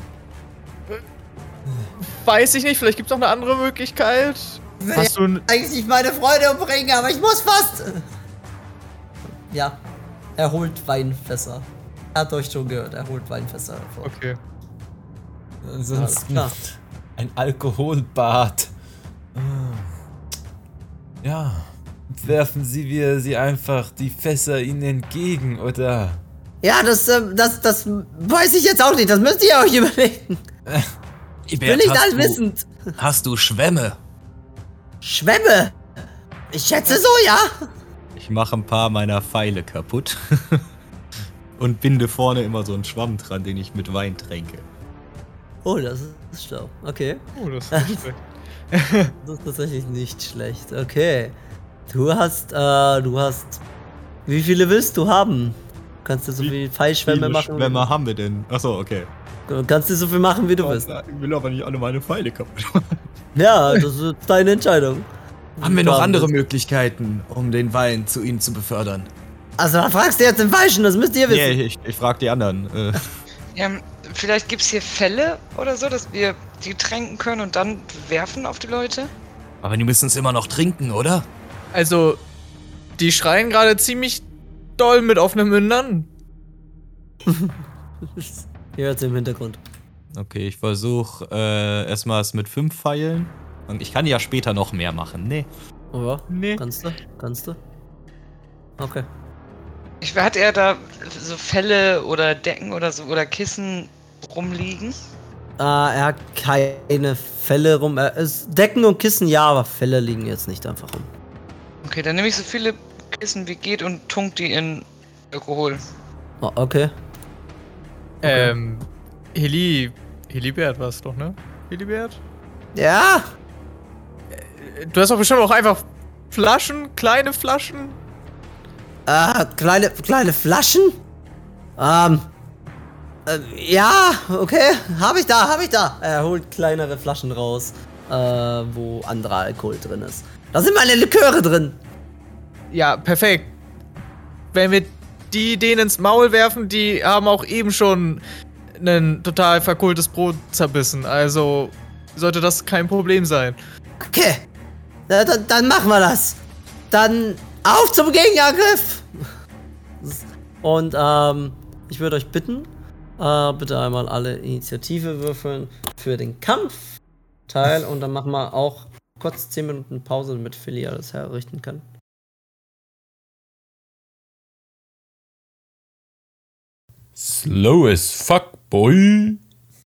Weiß ich nicht, vielleicht gibt es noch eine andere Möglichkeit. Ich will Hast ja du eigentlich nicht meine Freunde umbringen, aber ich muss fast. Ja, er holt Weinfässer. Er hat euch schon gehört, er holt Weinfässer hervor. Okay. Ansonsten klar. ein Alkoholbad. Ja. Werfen Sie wir sie einfach die Fässer ihnen entgegen, oder? Ja, das, ähm, das, das weiß ich jetzt auch nicht. Das müsst ihr euch überlegen. Ich bin nicht du, allwissend. hast du Schwämme? Schwämme. Ich schätze so, ja. Ich mache ein paar meiner Pfeile kaputt. Und binde vorne immer so einen Schwamm dran, den ich mit Wein tränke. Oh, das ist schlau. Okay. Oh, das ist nicht schlecht. Das ist tatsächlich nicht schlecht. Okay. Du hast, äh, du hast. Wie viele willst du haben? Kannst du so Wie viel Pfeilschwämme Wie viele machen? Schwämme haben wir denn? Achso, okay. Du kannst du so viel machen, wie du willst. Ich will aber nicht alle meine Pfeile kaputt machen. Ja, das ist deine Entscheidung. Haben wir noch andere willst. Möglichkeiten, um den Wein zu ihnen zu befördern? Also, da fragst du jetzt den Falschen, das müsst ihr wissen. Nee, ich, ich frag die anderen. Äh, Ja, vielleicht gibt es hier Fälle oder so, dass wir die tränken können und dann werfen auf die Leute. Aber die müssen es immer noch trinken, oder? Also, die schreien gerade ziemlich doll mit offenen Mündern. Ihr hört im Hintergrund. okay, ich versuche äh, erstmal es mit fünf Pfeilen. Und ich kann ja später noch mehr machen. Nee. Oh ja, Nee. kannst du? Kannst du? Okay. Ich hat er da so Fälle oder Decken oder so oder Kissen rumliegen? Äh, er hat keine Fälle rum. Er ist Decken und Kissen ja, aber Fälle liegen jetzt nicht einfach rum. Okay, dann nehme ich so viele Kissen wie geht und tunk die in Alkohol. Oh, okay. Ähm, Heli. Helibert war es doch, ne? Helibert? Ja! Du hast doch bestimmt auch einfach Flaschen, kleine Flaschen. Äh, kleine, kleine Flaschen? Ähm. Äh, ja, okay. Hab ich da, hab ich da. Er holt kleinere Flaschen raus, äh, wo anderer Alkohol drin ist. Da sind meine Liköre drin. Ja, perfekt. wenn wir die denen ins Maul werfen, die haben auch eben schon ein total verkohltes Brot zerbissen. Also sollte das kein Problem sein. Okay. Na, dann, dann machen wir das. Dann auf zum Gegenangriff. Und ähm, ich würde euch bitten, äh, bitte einmal alle Initiative würfeln für den Kampfteil und dann machen wir auch kurz 10 Minuten Pause, damit Philly alles herrichten kann. Slow as fuck, boy.